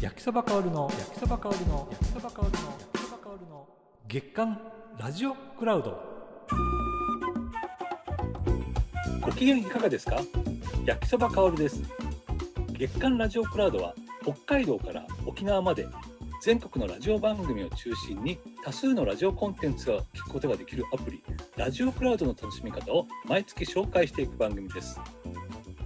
焼きそば香るの焼きそば香るの焼きそば香るの焼きそば香るの月刊ラジオクラウド。ご機嫌いかがですか？焼きそば香るです。月刊ラジオクラウドは北海道から沖縄まで全国のラジオ番組を中心に多数のラジオコンテンツが聞くことができるアプリラジオクラウドの楽しみ方を毎月紹介していく番組です。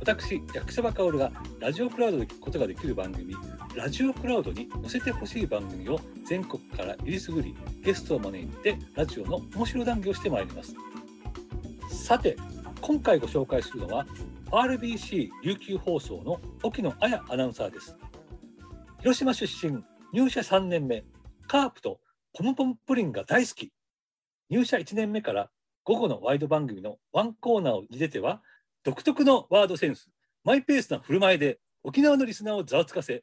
私焼きそばかおるがラジオクラウドで聞くことができる番組ラジオクラウドに載せてほしい番組を全国からえりすぐりゲストを招いてラジオの面白談義をしてまいります。さて今回ご紹介するのは RBC 琉球放送の沖野彩アナウンサーです。広島出身入社3年目カープとポムポムプリンが大好き。入社1年目から午後のワイド番組のワンコーナーに出ては独特のワードセンスマイペースな振る舞いで沖縄のリスナーをざわつかせ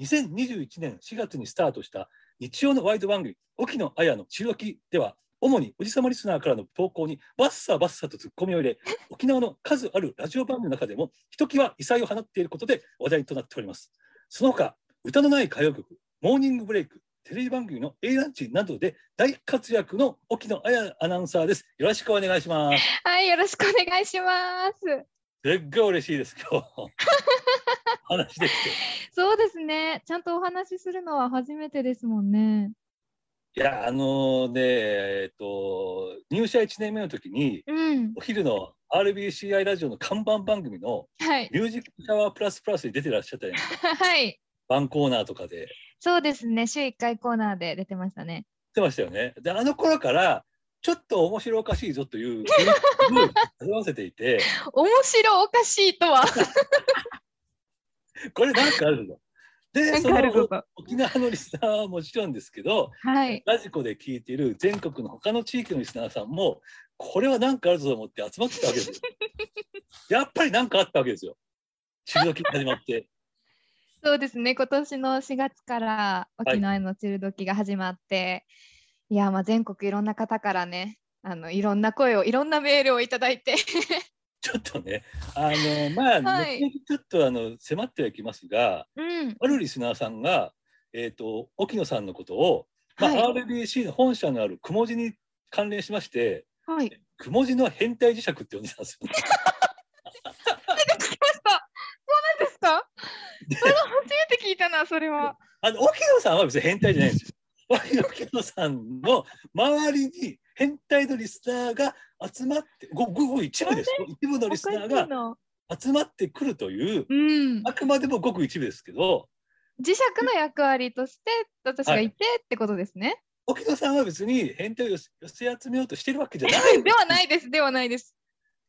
2021年4月にスタートした日曜のワイド番組「沖野綾の中沖」では主におじさまリスナーからの投稿にバッサバッサとツッコミを入れ沖縄の数あるラジオ番組の中でもひときわ異彩を放っていることで話題となっております。その他歌のない歌謡曲モーニングブレイクテレビ番組の A ランチなどで大活躍の沖野綾アナウンサーですよろしくお願いしますはい、よろしくお願いします。すっごい嬉しいです今日 話できてそうですね。ちゃんとお話しするのは初めてですもんね。いやあのねえっと入社1年目の時にうん。お昼の RBCI ラジオの看板番組のはい。「ミュージックシャワープラスプラス」に出てらっしゃったじゃないですか はい。ワンコーナーとかでそうですね。週1回コーナーで出てましたね。出てましたよねであの頃からちょっと面白おかしいぞという雰囲気を味わわせていて面白おかしいとは。これなんかあるぞでその。沖縄のリスナーはもちろんですけどはい。ラジコで聞いている全国の他の地域のリスナーさんもこれは何かあるぞと思って集まってたわけですよ。やっぱり何かあったわけですよ。中時始まって。そうですね。今年の4月から沖縄へのチルドキが始まって、い、や、まあ全国いろんな方からね、あのいろんな声を、いろんなメールをいただいて。ちょっとね、あのまあ、はいちょっとあの迫ってはいきますが、うん。あるリスナーさんが、えっ、と沖野さんのことを、まあはい RBC の本社のある雲字に関連しまして、はい。雲字の変態磁石って呼んでたんですよ。出 てきました。そうなんですかでそれは初めて聞いたな、それは。あの沖野さんは別に変態じゃないんですよ。沖野さんの周りに変態のリスナーが集まってごごごく一部ですよ一部のリスナーがな集まってくるといううん。あくまでもごく一部ですけど磁石の役割として私がいてってことですね。沖野さんは別に変態を寄せ寄せ集めようとしてるわけじゃない ではないです。ではないです。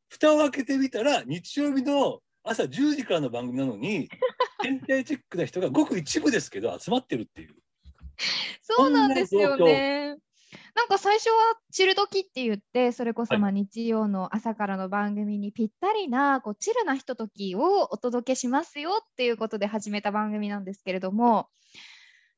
蓋を開けてみたら日曜日の朝10時からの番組なのに変態チックな人がごく一部ですけど集まってるっていう。そうなんですよね。なんか最初はチル時って言ってそれこそはいまあ日曜の朝からの番組にぴったりなこうチルなひとときをお届けしますよっていうことで始めた番組なんですけれども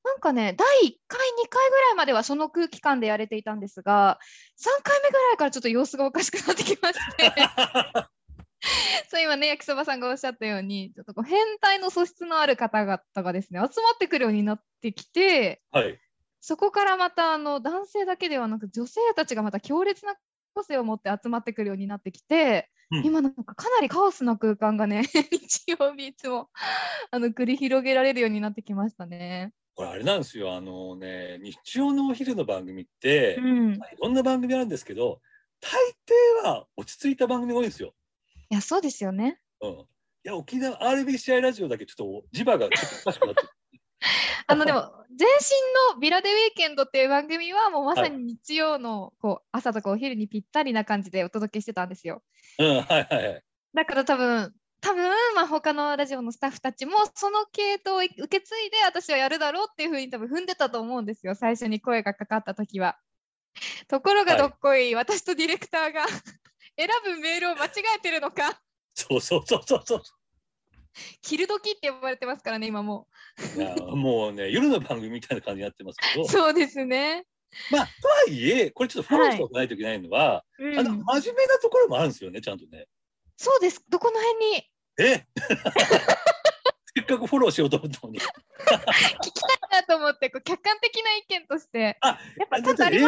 なんかね第1回2回ぐらいまではその空気感でやれていたんですが3回目ぐらいからちょっと様子がおかしくなってきまして そう今ね焼きそばさんがおっしゃったようにちょっとこう変態の素質のある方々がですね集まってくるようになってきてはい。そこからまたあの男性だけではなく女性たちがまた強烈な個性を持って集まってくるようになってきて、うん今なんかかなりカオスな空間がね 日曜日いつもあの繰り広げられるようになってきましたね。これあれなんですよあのね日曜のお昼の番組って、うん、いいろんな番組あるんですけど大抵は落ち着いた番組が多いんですよ。やそうですよね。うん、いや沖縄 RBCI ラジオだけちょっと磁場がちょっとおかしくなってる あのでも前身の「ビラデウィーケンド」っていう番組はもうまさに日曜のこう朝とかお昼にぴったりな感じでお届けしてたんですよ。うんはいはいはい。だから多分多分まあ他のラジオのスタッフたちもその系統を受け継いで私はやるだろうっていうふうに多分踏んでたと思うんですよ最初に声がかかった時は。ところがはいどっこい、私とディレクターが選ぶメールを間違えてるのかそうそうそうそうそう。キル時って呼ばれてますからね今もいやもうね夜の番組みたいな感じになってますけどう。そうですね。まあとはいえこれちょっとフォローしておかないといけないのは、うんあの真面目なところもあるんですよねちゃんとね。そうですどこの辺に？え？せっかくフォローしようと思ったのに。聞きたいなと思ってこう客観的な意見としてあやっぱちゃんとあり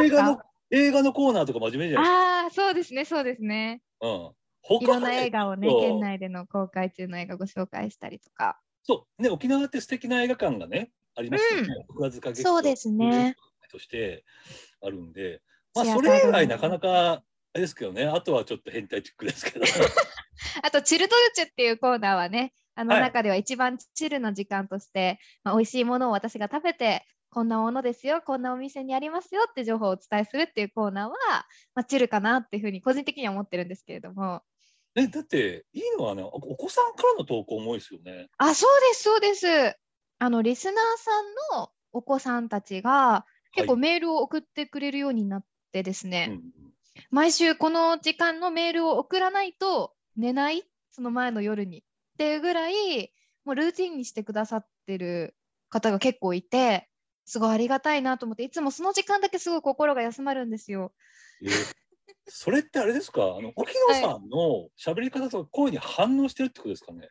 映画のコーナーとか真面目じゃないああそうですねそうですねですか。うん。い他ろんな映画をね県内での公開中の映画ご紹介したりとかそうね沖縄って素敵な映画館がねありますよね。倉塚劇場そうですね。としてあるんで、まあそれ以外なかなかあれですけどね。あとはちょっと変態チックですけど。あとチルトルチュっていうコーナーはねあのはい中では一番チルの時間として、まあ、美味しいものを私が食べてこんなものですよこんなお店にありますよって情報をお伝えするっていうコーナーは、まあ、チルかなっていうふうに個人的には思ってるんですけれども。ねだっていいの？はねおお子さんからの投稿も多いですよね。あそうですそうです。あのリスナーさんのお子さんたちが結構はいメールを送ってくれるようになってですね、うん。毎週この時間のメールを送らないと寝ない？その前の夜に。っていうぐらいもうルーティンにしてくださってる方が結構いてすごいありがたいなと思っていつもその時間だけすごい心が休まるんですよ。えーそれってあれですか？あの沖野さんの喋り方とか声に反応してるってことですかね、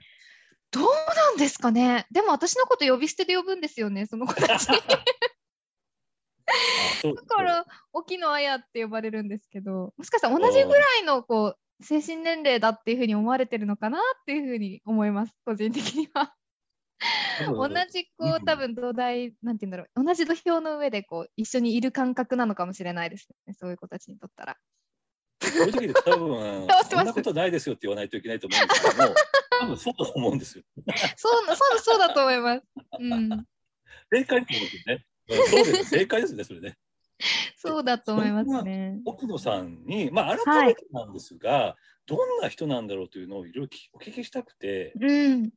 どうなんですかね？でも私のこと呼び捨てで呼ぶんですよねその子たち。だから沖野綾って呼ばれるんですけどもしかしたら同じぐらいのこう精神年齢だっていうふうに思われてるのかなっていうふうに思います個人的には。同じこう多分土台なんて言うんだろう同じ土俵の上でこう一緒にいる感覚なのかもしれないですねそういう子たちにとったら。そういう時で多分 そんなことないですよって言わないといけないと思うんですけども多分そうだと思うんですよ。そうそうそうだと思います。うん、正解ってことですね。うんそうです正解ですねそれね。そうだと思いますね。奥野さんに、まあ、改めてなんですが、どんな人なんだろうというのをいろいろ聞お聞きしたくてうん、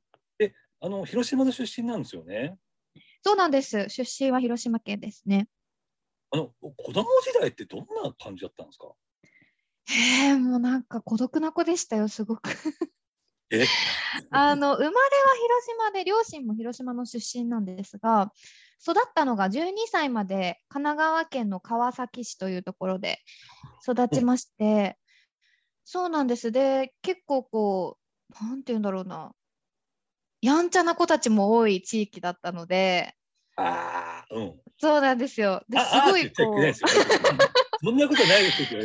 あの広島の出身なんですよね。そうなんです。出身は広島県ですね。あの子供時代ってどんな感じだったんですか？へえ、もうなんか孤独な子でしたよ、すごく。え？あの生まれは広島で、両親も広島の出身なんですが、育ったのが12歳まで神奈川県の川崎市というところで育ちまして、そうなんです。で、結構こう、なんて言うんだろうな、やんちゃな子たちも多い地域だったので、ああ、うん。そうなんですよ。ですあごいこう。そんなことないですよ。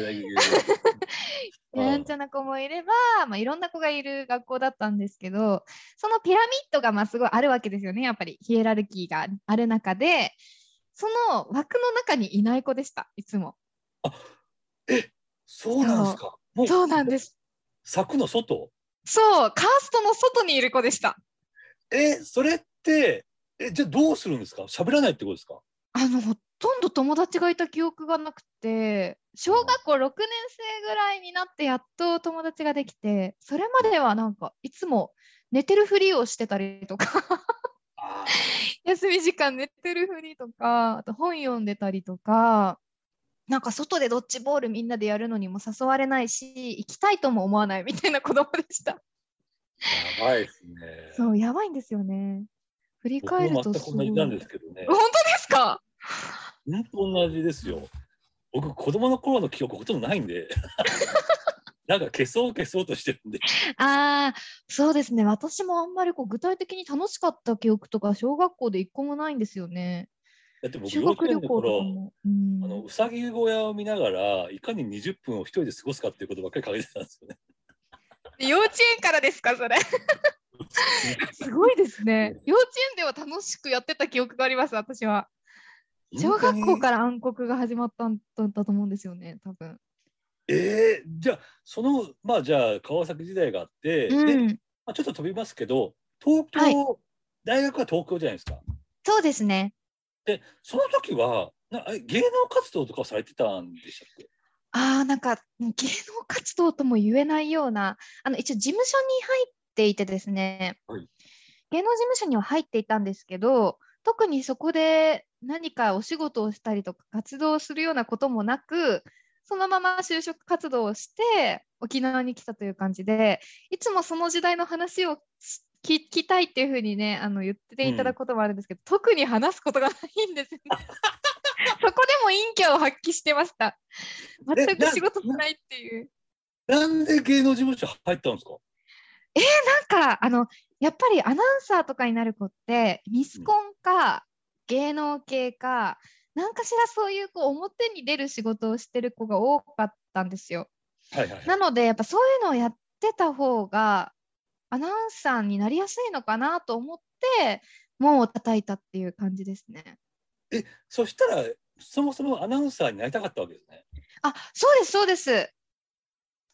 やんちゃな子もいれば、まあ、いろんな子がいる学校だったんですけどそのピラミッドがまあすごいあるわけですよねやっぱりヒエラルキーがある中でその枠の中にいない子でしたいつもそうなんですか。そうなんです柵の外？そうカーストの外にいる子でしたえ、それって、え、じゃあどうするんですか？喋らないってことですか？あのほとんど友達がいた記憶がなくて小学校6年生ぐらいになってやっと友達ができてそれまではなんかいつも寝てるふりをしてたりとかあ休み時間寝てるふりとか、あと本読んでたりとか、なんか外でドッジボールみんなでやるのにも誘われないし、行きたいとも思わないみたいな子供でした。ーやばいですね。そう、やばいんですよね。振り僕返るもとすごい。全く同じなんですけどね。本当ですか？本当同じですよ。僕、子供の頃の記憶ほとんどないんで。なんか消そう消そうとしてるんで。ああ、そうですね。私もあんまりこう具体的に楽しかった記憶とか小学校で一個もないんですよね。だって僕、修学旅行と。うんあのうさぎ小屋を見ながらいかに20分を一人で過ごすかっていうことばっかり考えてたんですよね。幼稚園からですか、それ？すごいですね。幼稚園では楽しくやってた記憶があります、私は。小学校から暗黒が始まったんだと思うんですよね、多分。えー、じゃあそのまあじゃあ川崎時代があって、でうん、まあ、ちょっと飛びますけど東京、はい大学は東京じゃないですか。そうですね。でその時はなえ芸能活動とかされてたんでしたっけ？ああ、なんか芸能活動とも言えないような、あの一応事務所に入っていてですね、はい芸能事務所には入っていたんですけど、特にそこで何かお仕事をしたりとか活動をするようなこともなく、そのまま就職活動をして沖縄に来たという感じで、いつもその時代の話をし聞きたいっていうふうにね、あの言っていただくこともあるんですけど、特に話すことがないんですよね。そこでも陰キャを発揮してました。全く仕事もないっていう。なんで芸能事務所入ったんですか？なんかあのやっぱりアナウンサーとかになる子ってミスコンか芸能系か、何かしらそういうこう表に出る仕事をしてる子が多かったんですよ。はいはいはいなのでやっぱそういうのをやってた方がアナウンサーになりやすいのかなと思って門を叩いたっていう感じですね。そしたらそもそもアナウンサーになりたかったわけですね。あそうですそうです。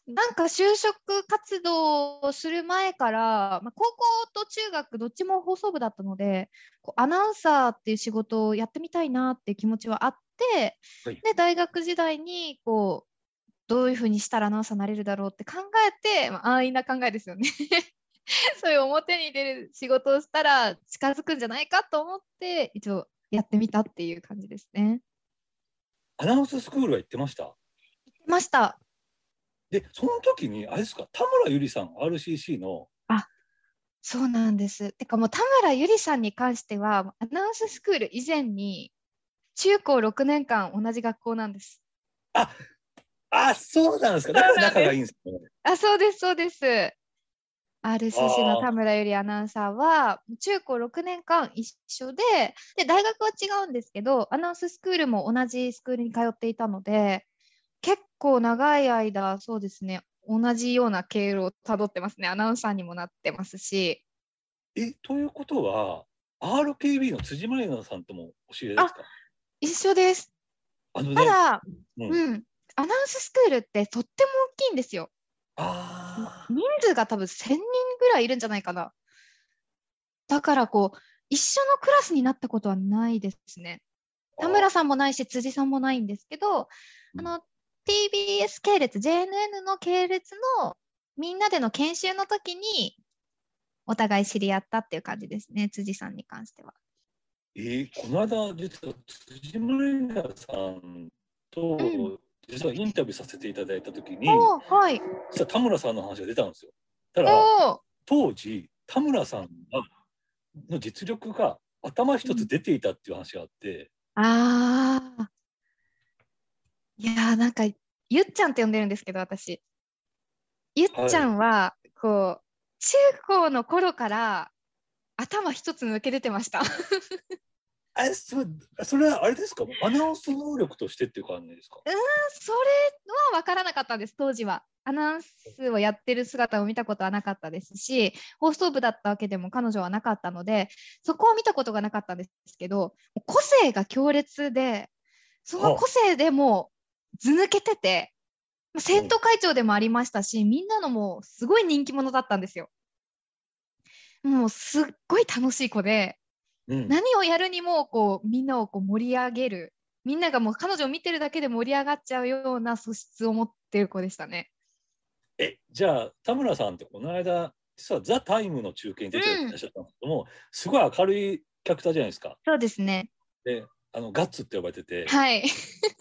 なんか就職活動をする前から、まあ、高校と中学どっちも放送部だったのでこうアナウンサーっていう仕事をやってみたいなっていう気持ちはあって、はいで大学時代にこうどういうふうにしたらアナウンサーになれるだろうって考えて、まあ、安易な考えですよね。そういう表に出る仕事をしたら近づくんじゃないかと思って一応やってみたっていう感じですね。アナウンススクールは行ってました？ました。でその時にあれですか？田村ゆりさん RCC のそうなんです。てかもう田村ゆりさんに関してはアナウンススクール以前に中高6年間同じ学校なんです。あそうなんですかだから仲がいいんですね。あ、そうです、そうです。RCC の田村ゆりアナウンサーは中高6年間一緒でで大学は違うんですけどアナウンススクールも同じスクールに通っていたので結構長い間そうですね同じような経路をたどってますね。アナウンサーにもなってますし。えということは RKB の辻まりなさんともお知り合いですか？一緒です。あのねただ、ううんん、アナウンススクールってとっても大きいんですよ。あ人数が多分1000人ぐらいいるんじゃないかな。だからこう、一緒のクラスになったことはないですね。ー田村さんもないし、辻さんもないんですけど、うんあの、TBS 系列、JNN の系列のみんなでの研修の時に、お互い知り合ったっていう感じですね、辻さんに関しては。えーこの間実は辻まりなさんと、うん実はインタビューさせていただいた時にはい。実は田村さんの話が出たんですよ。ただ当時田村さんがの実力が頭一つ出ていたっていう話があって、ああ。いやーなんか、ゆっちゃんって呼んでるんですけど、私。ゆっちゃんは、こう、中高の頃から頭一つ抜け出てました。あれそれそれはあれですか？アナウンス能力としてっていう感じですか？それは分からなかったです、当時は。アナウンスをやってる姿を見たことはなかったですし、放送部だったわけでも彼女はなかったので、そこを見たことがなかったんですけど、個性が強烈で、その個性でもうず抜けてて、まあ生徒会長でもありましたし、みんなのもうすごい人気者だったんですよ。もうすっごい楽しい子で、うん何をやるにもこうみんなをこう盛り上げるみんながもう彼女を見てるだけで盛り上がっちゃうような素質を持ってる子でしたね。えじゃあ田村さんってこの間実は「ザ・タイムの中継に出ていらっしゃったんですけども、すごい明るいキャラクターじゃないですか。そうですね。であのガッツって呼ばれてて、はい。い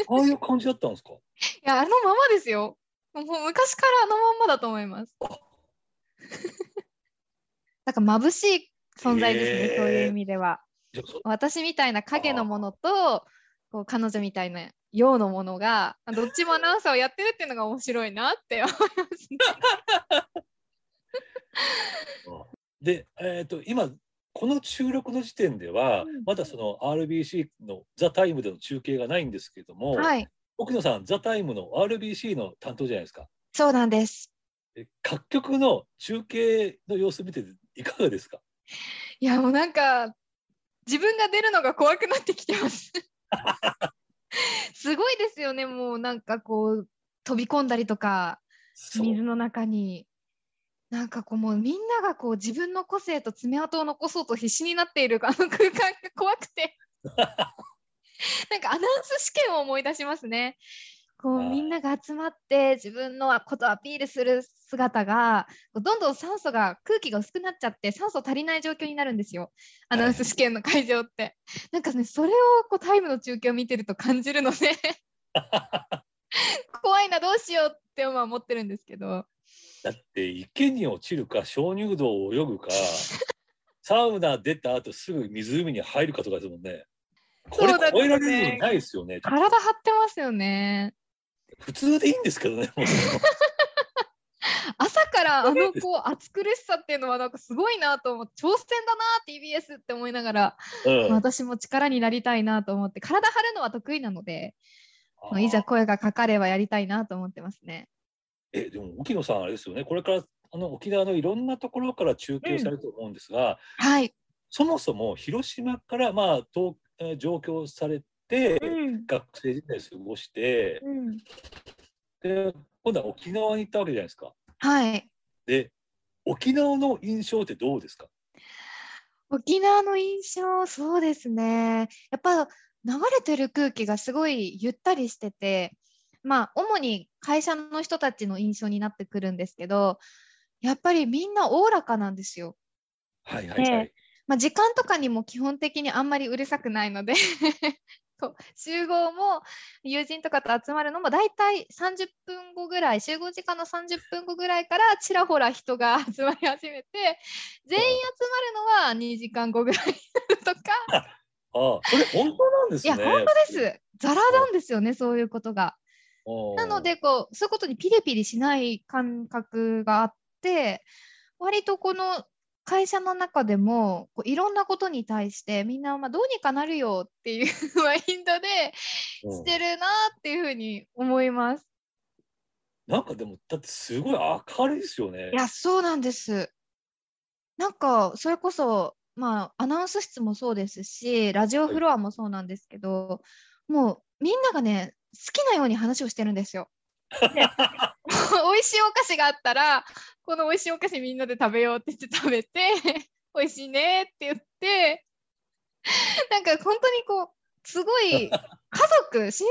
ああいう感じだったんですか？やあのままですよ。もう昔からあのまんまだと思います。だ から眩しい存在ですね、へーそういう意味では。私みたいな影のものとこう彼女みたいな陽のものがどっちもアナウンサーをやってるっていうのが面白いなって思いますね。で、えー、と今この収録の時点では、うんまだその RBC の「ザ・タイムでの中継がないんですけども、はい、奥野さん「ザ・タイムの RBC の担当じゃないですか。そうなんです。で各局の中継の様子見てていかがですか？いやもうなんか自分が出るのが怖くなってきてます。すごいですよね。もうなんかこう飛び込んだりとか水の中に。なんかこうもうみんながこう自分の個性と爪痕を残そうと必死になっているあの空間が怖くて。なんかアナウンス試験を思い出しますね。こうはい。みんなが集まって自分のことをアピールする姿がどんどん酸素が空気が薄くなっちゃって酸素足りない状況になるんですよアナウンス試験の会場って。なんかねそれをこうタイムの中継を見てると感じるので 怖いなどうしようっては思ってるんですけど。だって池に落ちるか鍾乳洞を泳ぐか サウナ出た後すぐ湖に入るかとかですもんね。これ超えられるのないですよね。体張ってますよね。普通でいいんですけどね。朝からあのこう暑苦しさっていうのはなんかすごいなと思って挑戦だな TBS って思いながら、うん。私も力になりたいなと思って体張るのは得意なのでいざ声がかかればやりたいなと思ってますね。えでも沖野さんあれですよね。これからあの沖縄のいろんなところから中継されると思うんですが、はい、そもそも広島からまあ東えー上京されて、うん。学生時代過ごしてうん、で今度は沖縄に行ったわけじゃないですか。はいで沖縄の印象ってどうですか？沖縄の印象そうですねやっぱ流れてる空気がすごいゆったりしててまあ主に会社の人たちの印象になってくるんですけどやっぱりみんなおおらかなんですよ。はいはいはい。でまあ、時間とかにも基本的にあんまりうるさくないのでそう 集合も友人とかと集まるのも大体30分後ぐらい集合時間の30分後ぐらいからちらほら人が 集まり始めて全員集まるのは2時間後ぐらいになるとか ああそれ本当なんですね。いや本当ですザラなんですよねそういうことが。うんなのでこうそういうことにピリピリしない感覚があって割とこの会社の中でもこういろんなことに対してみんなまあどうにかなるよっていうマインドでうんしてるなっていうふうに思います。なんかでもだってすごい明るいですよねい。やそうなんです。なんかそれこそまあアナウンス室もそうですしラジオフロアもそうなんですけど、もうみんながね好きなように話をしてるんですよ。美味しいお菓子があったらこの美味しいお菓子みんなで食べようって言って食べて 美味しいねって言ってなんか本当にこうすごい家族親戚み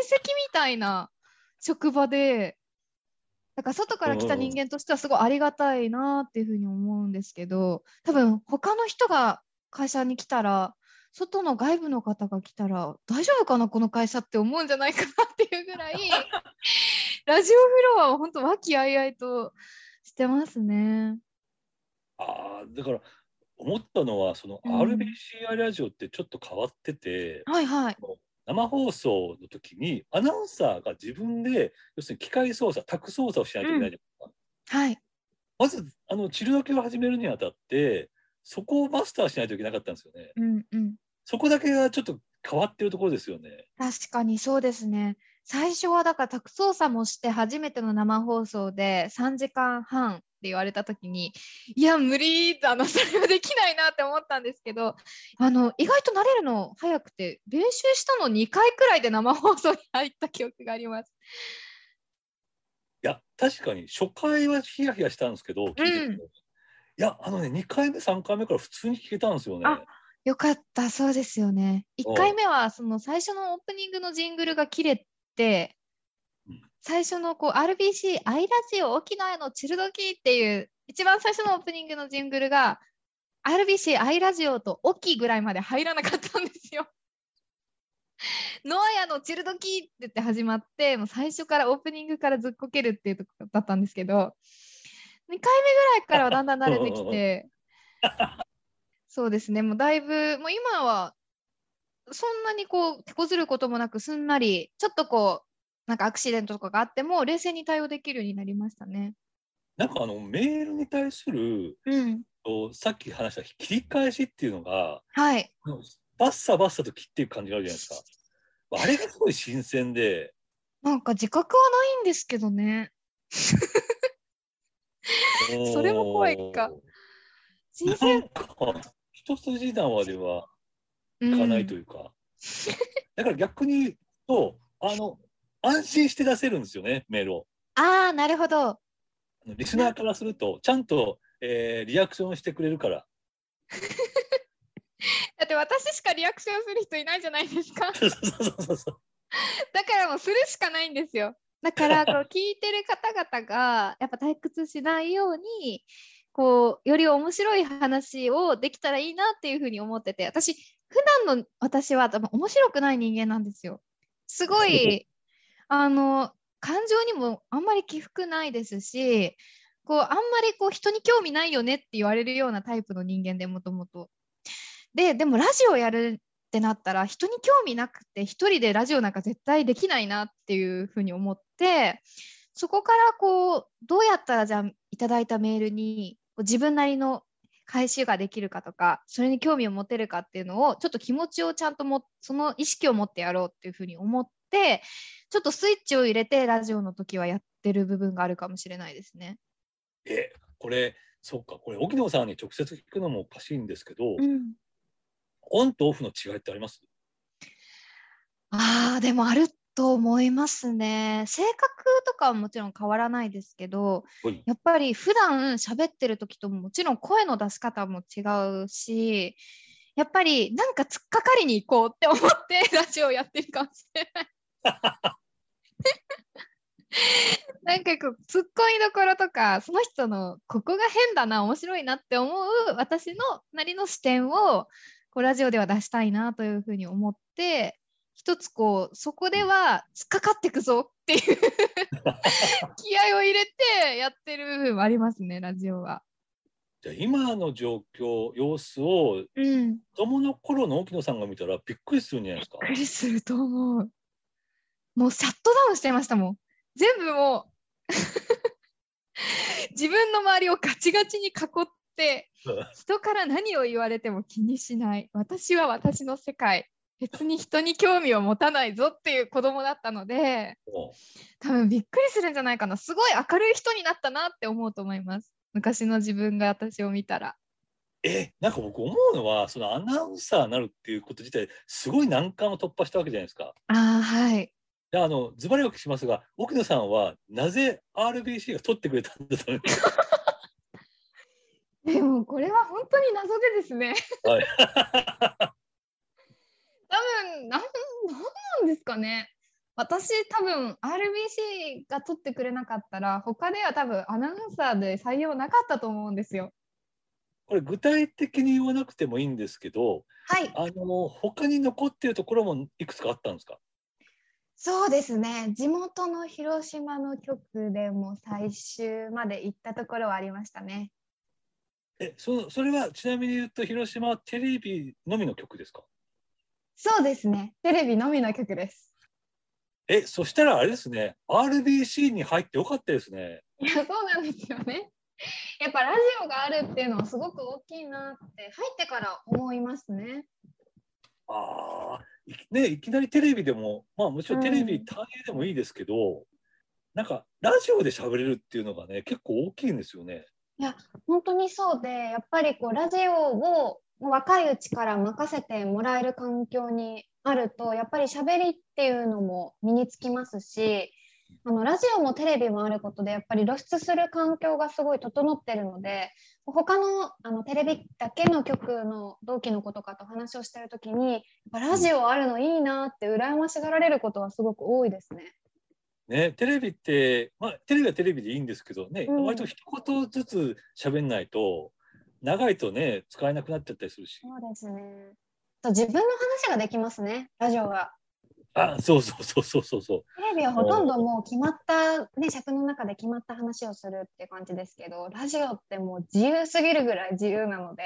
たいな職場でだか外から来た人間としてはすごいありがたいなっていうふうに思うんですけど多分他の人が会社に来たら外の外部の方が来たら大丈夫かなこの会社って思うんじゃないかなっていうぐらい ラジオフロアは本当和気あいあいとしてますね。ああだから思ったのはそのうん RBCI ラジオってちょっと変わってて、はいはい。生放送の時にアナウンサーが自分で要するに機械操作タク操作をしないといけないじゃないですか。はい。まずあのチルドケを始めるにあたってそこをマスターしないといけなかったんですよね。うんうん。そこだけがちょっと変わってるところですよね。確かにそうですね。最初はだからタク操作もして初めての生放送で3時間半って言われた時にいや無理あのそれはできないなって思ったんですけどあの意外と慣れるの早くて練習したの2回くらいで生放送に入った記憶があります。いや確かに初回はヒヤヒヤしたんですけど聞いてて、うんいやあのね2回目3回目から普通に聞けたんですよね。よかったそうですよね。1回目はその最初のオープニングのジングルが切れて最初のこう RBC アイラジオ沖縄のチルドキーっていう一番最初のオープニングのジングルが RBC アイラジオとオキぐらいまで入らなかったんですよ。ノアヤのチルドキーって言って始まってもう最初からオープニングからずっこけるっていうとこだったんですけど2回目ぐらいからはだんだん慣れてきて そうですね。もうだいぶもう今はそんなにこう手こずることもなくすんなりちょっとこうなんかアクシデントとかがあっても冷静に対応できるようになりましたね。なんかあのメールに対するうん、とさっき話した切り返しっていうのがはい。バッサバッサと切っていく感じがあるじゃないですか。あれがすごい新鮮で、なんか自覚はないんですけどね。それも怖いか。新なん鮮か一筋縄ではいかないというか、だから逆に言うとあの安心して出せるんですよねメールを。ああなるほど。リスナーからするとちゃんと、えーリアクションしてくれるから。だって私しかリアクションする人いないじゃないですか。そうそうそうそうそう。だからもうするしかないんですよ。だからこう聞いてる方々がやっぱ退屈しないようにこうより面白い話をできたらいいなっていうふうに思ってて私普段の私は多分面白くない人間なんですよ。すごい あの感情にもあんまり起伏ないですしこうあんまりこう人に興味ないよねって言われるようなタイプの人間でもともと。ででもラジオやるってなったら人に興味なくて一人でラジオなんか絶対できないなっていうふうに思ってそこからこうどうやったらじゃあ1ただいたメールに自分なりの返しができるかとかそれに興味を持てるかっていうのをちょっと気持ちをちゃんともその意識を持ってやろうっていうふうに思ってちょっとスイッチを入れてラジオの時はやってる部分があるかもしれないですね。え、これ、そうか、これ、沖野さんに直接聞くのもおかしいんですけど、うん、オンとオフの違いってあります？あーでもあると思いますね。性格とかはもちろん変わらないですけどはいやっぱり普段喋ってる時とももちろん声の出し方も違うしやっぱりなんか突っかかりに行こうって思ってラジオやってるかもしれない。なんかこうツッコミどころとかその人のここが変だな面白いなって思う私のなりの視点をこうラジオでは出したいなというふうに思って一つこうそこでは突っかかってくぞっていう 気合を入れてやってる部分もありますねラジオは。じゃあ今の状況、様子をうん、子供の頃の沖野さんが見たらびっくりするんじゃないですか？びっくりすると思う。もうシャットダウンしてましたもん。全部もう 自分の周りをガチガチに囲って人から何を言われても気にしない私は私の世界別に人に興味を持たないぞっていう子供だったのでも多分びっくりするんじゃないかな。すごい明るい人になったなって思うと思います。昔の自分が私を見たら。え、なんか僕思うのは、そのアナウンサーになるっていうこと自体、すごい難関を突破したわけじゃないですか。ああはい。であのズバリお聞きしますが、沖野さんはなぜ RBC が取ってくれたんだと思います？か。でもこれは本当に謎でですね。はい。多分なん なんですかね私多分 RBC が取ってくれなかったら他では多分アナウンサーで採用なかったと思うんですよ。これ具体的に言わなくてもいいんですけど、はいあの他に残っているところもいくつかあったんですか？そうですね地元の広島の局でも最終まで行ったところはありましたね。え、そそれはちなみに言うと広島はテレビのみの曲ですか？そうですねテレビのみの曲です。え、そしたらあれですね、RBC に入ってよかったですね。いやそうなんですよね。やっぱラジオがあるっていうのはすごく大きいなって入ってから思いますね。ああ、ね、いきなりテレビでも、まあもちろんテレビうん単位でもいいですけど、なんかラジオで喋れるっていうのがね、結構大きいんですよね。本当にそうでやっぱりこうラジオを若いうちから任せてもらえる環境にあるとやっぱり喋りっていうのも身につきますしあのラジオもテレビもあることでやっぱり露出する環境がすごい整ってるので他のあのテレビだけの局の同期の子とかと話をしてる時にやっぱラジオあるのいいなって羨ましがられることはすごく多いですね。ね、テレビって、まあ、テレビはテレビでいいんですけどね、うん割と一言ずつ喋んないと、長いとね、使えなくなっちゃったりするし。そうですね。と自分の話ができますねラジオは。あ、そうそうそうそうそうそう。テレビはほとんどもう決まった、ね、尺の中で決まった話をするっていう感じですけどラジオってもう自由すぎるぐらい自由なので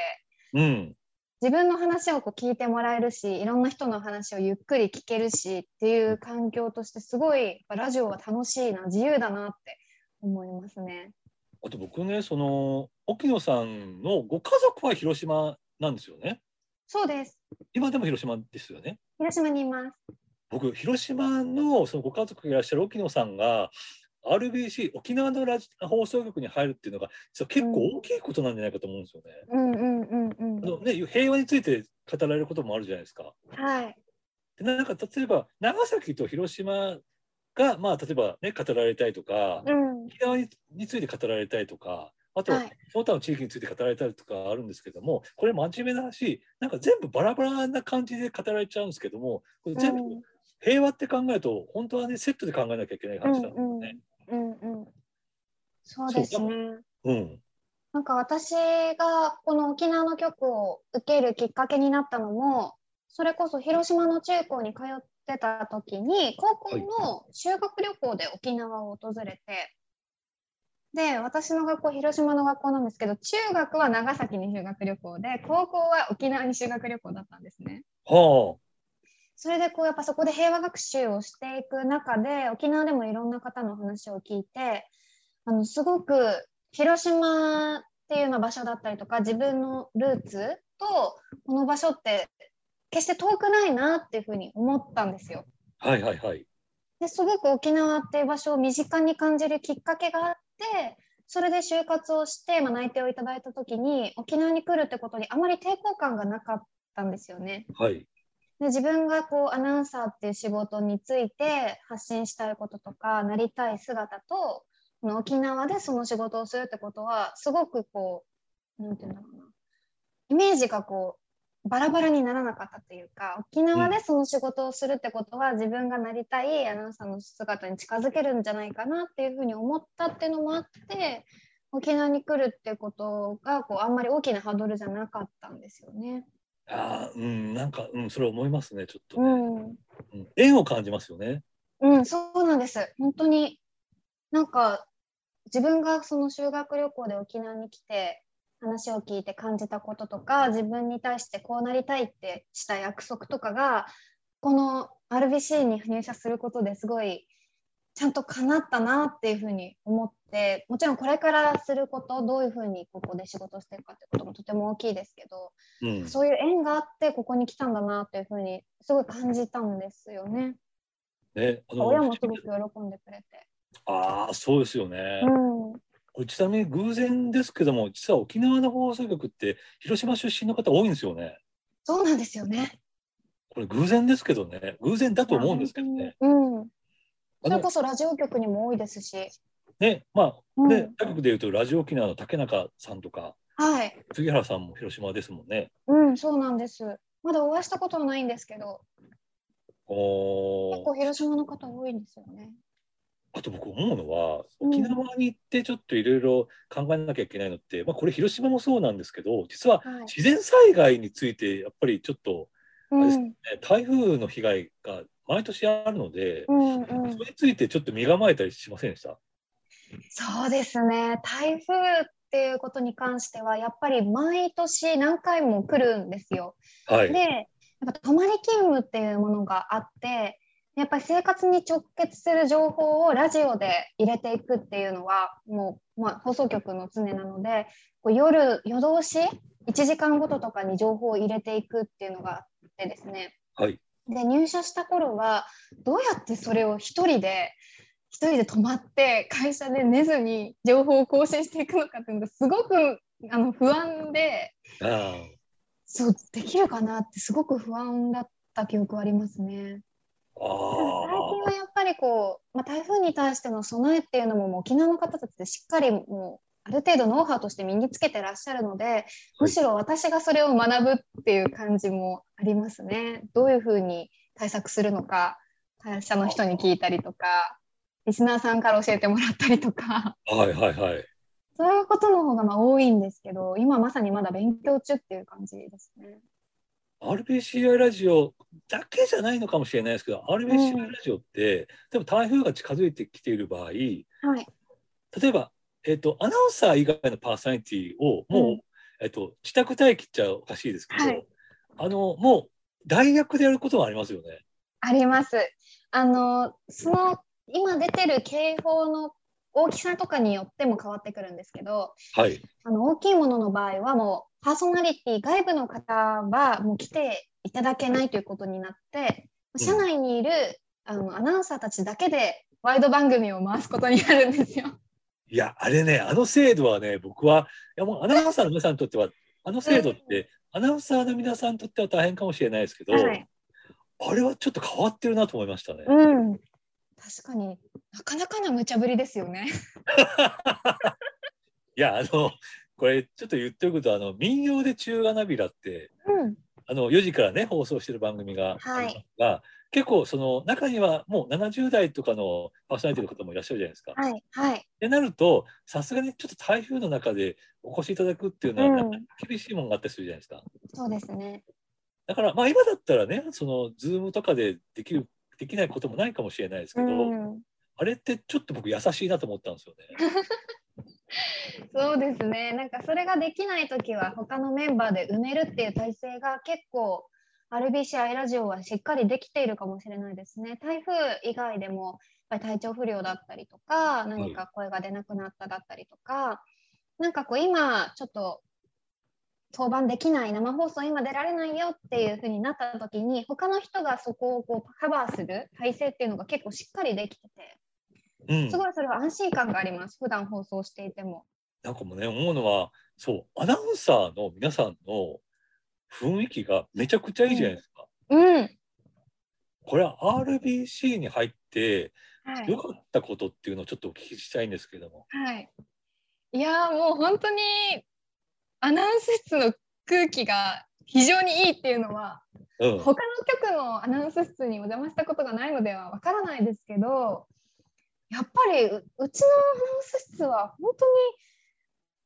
うん。自分の話をこう聞いてもらえるしいろんな人の話をゆっくり聞けるしっていう環境としてすごいラジオは楽しいな自由だなって思いますね。あと僕ね、その、沖野さんのご家族は広島なんですよね。そうです今でも広島ですよね。広島にいます。僕、広島のそのご家族がいらっしゃる沖野さんが、RBC 沖縄のラジ放送局に入るっていうのが実は結構大きいことなんじゃないかと思うんですよね。うんうんうんうんあのね平和について語られることもあるじゃないですか。はいでなんか例えば長崎と広島がまあ例えばね語られたいとか、うん沖縄にについて語られたいとかあと、はいその他の地域について語られたりとかあるんですけどもこれ真面目な話なんか全部バラバラな感じで語られちゃうんですけどもこれ全部うん平和って考えると本当はねセットで考えなきゃいけない話なんですよね。うんうんそうですね。うんなんか私がこの沖縄の局を受けるきっかけになったのもそれこそ広島の中高に通ってた時に高校の修学旅行で沖縄を訪れて、で私の学校広島の学校なんですけど中学は長崎に修学旅行で高校は沖縄に修学旅行だったんですね。はそれでこうやっぱそこで平和学習をしていく中で沖縄でもいろんな方の話を聞いてあのすごく広島っていうまあ場所だったりとか自分のルーツとこの場所って決して遠くないなっていうふうに思ったんですよ。はいはいはい。ですごく沖縄っていう場所を身近に感じるきっかけがあってそれで就活をして、まあ、内定をいただいた時に沖縄に来るってことにあまり抵抗感がなかったんですよね。はい。で自分がこうアナウンサーっていう仕事について発信したいこととかなりたい姿とこの沖縄でその仕事をするってことはすごくこう何て言うんだろうなイメージがこうバラバラにならなかったというか沖縄でその仕事をするってことは、自分がなりたいアナウンサーの姿に近づけるんじゃないかなっていうふうに思ったっていうのもあって沖縄に来るってことがこうあんまり大きなハードルじゃなかったんですよね。ああ、うん、なんか、うん、それ思いますね、ちょっとね、うんうん縁を感じますよね。うん、そうなんです。本当になんか自分がその修学旅行で沖縄に来て話を聞いて感じたこととか自分に対してこうなりたいってした約束とかがこの RBC に入社することですごいちゃんと叶ったなっていうふうに思ってもちろんこれからすることどういうふうにここで仕事していくかってこともとても大きいですけどうん、そういう縁があってここに来たんだなっていうふうにすごい感じたんですよね。ね、親もすごく喜んでくれて。ああ、そうですよね。うん、これちなみに偶然ですけども、実は沖縄の放送局って広島出身の方多いんですよね。そうなんですよね。これ偶然ですけどね、偶然だと思うんですけどね。うん。あそれのこそラジオ局にも多いですし。ね、まあ、うんね、他局でいうとラジオ沖縄の竹中さんとか、はい。杉原さんも広島ですもんね。うん、そうなんです。まだお会いしたことはないんですけど、おー結構広島の方多いんですよね。あと僕思うのは、うん沖縄に行ってちょっといろいろ考えなきゃいけないのって、まあ、これ広島もそうなんですけど、実ははい。自然災害についてやっぱりちょっと、うん、ね台風の被害が毎年あるので、うん、うんそれについてちょっと身構えたりしませんでした？そうですね。台風っていうことに関しては、やっぱり毎年何回も来るんですよ。はい。で、やっぱ泊まり勤務っていうものがあって、やっぱり生活に直結する情報をラジオで入れていくっていうのは、もう、まあ、放送局の常なので、こう夜、夜通し、1時間ごととかに情報を入れていくっていうのがあってですね。はい。で、入社した頃は、どうやってそれを一人で、一人で泊まって、会社で寝ずに情報を更新していくのかっていうのがすごくあの不安で、あそう、できるかなってすごく不安だった記憶はありますね。最近はやっぱりこう、まあ、台風に対しての備えっていうのももう沖縄の方たちでしっかりもうある程度ノウハウとして身につけてらっしゃるので、むしろ私がそれを学ぶっていう感じもありますね。どういうふうに対策するのか、会社の人に聞いたりとか、リスナーさんから教えてもらったりとか、あ。はいはいはい。そういうことの方がまあ多いんですけど、今まさにまだ勉強中っていう感じですね。RBCI ラジオだけじゃないのかもしれないですけど、う RBCI んラジオって、でも台風が近づいてきている場合、例はい。えば、えっと、アナウンサー以外のパーソナリティをもう、うんえっと、自宅待機っちゃおかしいですけど、はいあの、もう代役でやることはありますよね。あります。あの、その今出てる警報の大きさとかによっても変わってくるんですけど、はい。あの大きいものの場合はもうパーソナリティ外部の方はもう来ていただけないということになって、うん社内にいるあのアナウンサーたちだけでワイド番組を回すことになるんですよ。いや、あれね、あの制度はね、僕は、いやもうアナウンサーの皆さんにとっては、あの制度って、アナウンサーの皆さんにとっては大変かもしれないですけど、はい。あれはちょっと変わってるなと思いましたね。うん。確かになかなかな無茶ぶりですよね。いや、あの、これちょっと言っておくと、あの、民謡で中華ナビラって、うん。あの4時からね放送してる番組がありますが、結構その中にはもう70代とかのパーソナリティの方もいらっしゃるじゃないですか。っはいはい。てなるとさすがにちょっと台風の中でお越しいただくっていうのは、厳しいものがあったりするじゃないですか。そうですね。だからまあ今だったらねそのズームとかでできるできないこともないかもしれないですけうど、ん。あれってちょっと僕優しいなと思ったんですよね。そうですね。なんかそれができないときは他のメンバーで埋めるっていう体制が結構 RBCI ラジオはしっかりできているかもしれないですね。台風以外でもやっぱり体調不良だったりとか何か声が出なくなっただったりとか、なんかこう今ちょっと登板できない生放送今出られないよっていう風になった時に他の人がそこをこうカバーする体制っていうのが結構しっかりできててすごいそれは安心感があります普段放送していても。なんかもうね思うのはそうアナウンサーの皆さんの雰囲気がめちゃくちゃいいじゃないですか。うんこれは RBC に入ってはい良かったことっていうのをちょっとお聞きしたいんですけども。はい。いやーもう本当にアナウンス室の空気が非常にいいっていうのはうん、他の局のアナウンス室にお邪魔したことがないのではわからないですけどやっぱりううちのアナウンス室は本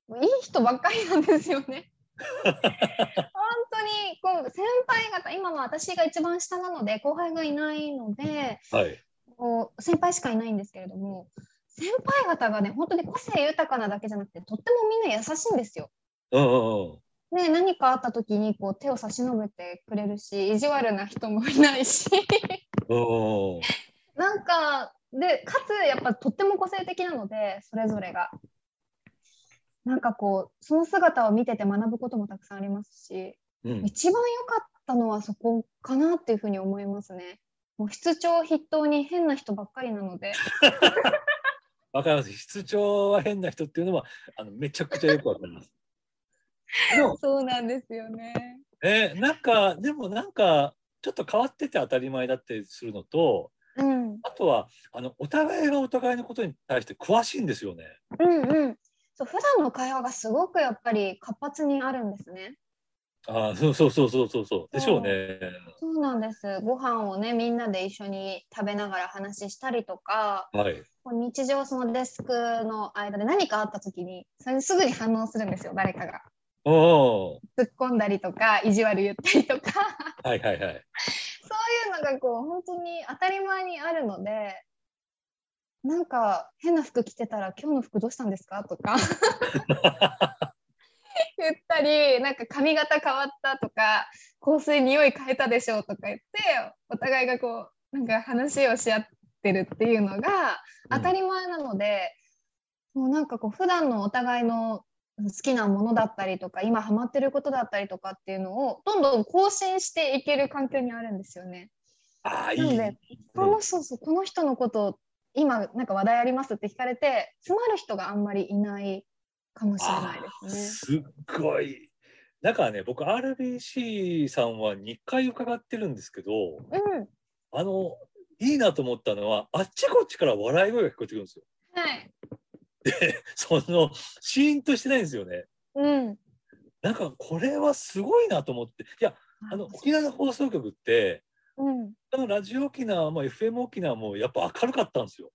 当にいい人ばっかりなんですよね。本当にこう先輩方今は私が一番下なので後輩がいないのではい。こう先輩しかいないんですけれども先輩方がね本当に個性豊かなだけじゃなくてとってもみんな優しいんですよ。うんうんうん。ね、何かあった時にこう手を差し伸べてくれるし意地悪な人もいないし。なんかでかつやっぱとっても個性的なのでそれぞれが。なんかこうその姿を見てて学ぶこともたくさんありますしうん、一番良かったのはそこかなっていうふうに思いますね。もう室長筆頭に変な人ばっかりなので。わかります。室長は変な人っていうのはあのめちゃくちゃよくわかります。そうなんですよね。えーなんかでもなんかちょっと変わってて当たり前だったりするのとうん、あとはあのお互いがお互いのことに対して詳しいんですよね。うん、うん。そう普段の会話がすごくやっぱり活発にあるんですね。あーそうそうそうそうそうそうでしょうね。そうなんです。ご飯をねみんなで一緒に食べながら話したりとか、はい。日常そのデスクの間で何かあった時にそれにすぐに反応するんですよ誰かが。おお突っ込んだりとか意地悪言ったりとかはいはいはい。そういうのがこう本当に当たり前にあるのでなんか変な服着てたら今日の服どうしたんですかとか言ったりなんか髪型変わったとか香水匂い変えたでしょとか言ってお互いがこうなんか話をし合ってるっていうのが当たり前なので、もうなんかこう普段のお互いの好きなものだったりとか今ハマってることだったりとかっていうのをどんどん更新していける環境にあるんですよね。ああい。ないのでこのそうそうこの人のこと今なんか話題ありますって聞かれて詰まる人があんまりいないかもしれないですね。すっごい。だからね僕 RBC さんは2回伺ってるんですけどうんあのいいなと思ったのはあっちこっちから笑い声が聞こえてくるんですよ。はい そのシーンとしてないんですよね。うん、なんかこれはすごいなと思っていやあの沖縄の放送局ってうん、あのラジオ沖縄も FM 沖縄もやっぱ明るかったんですよ。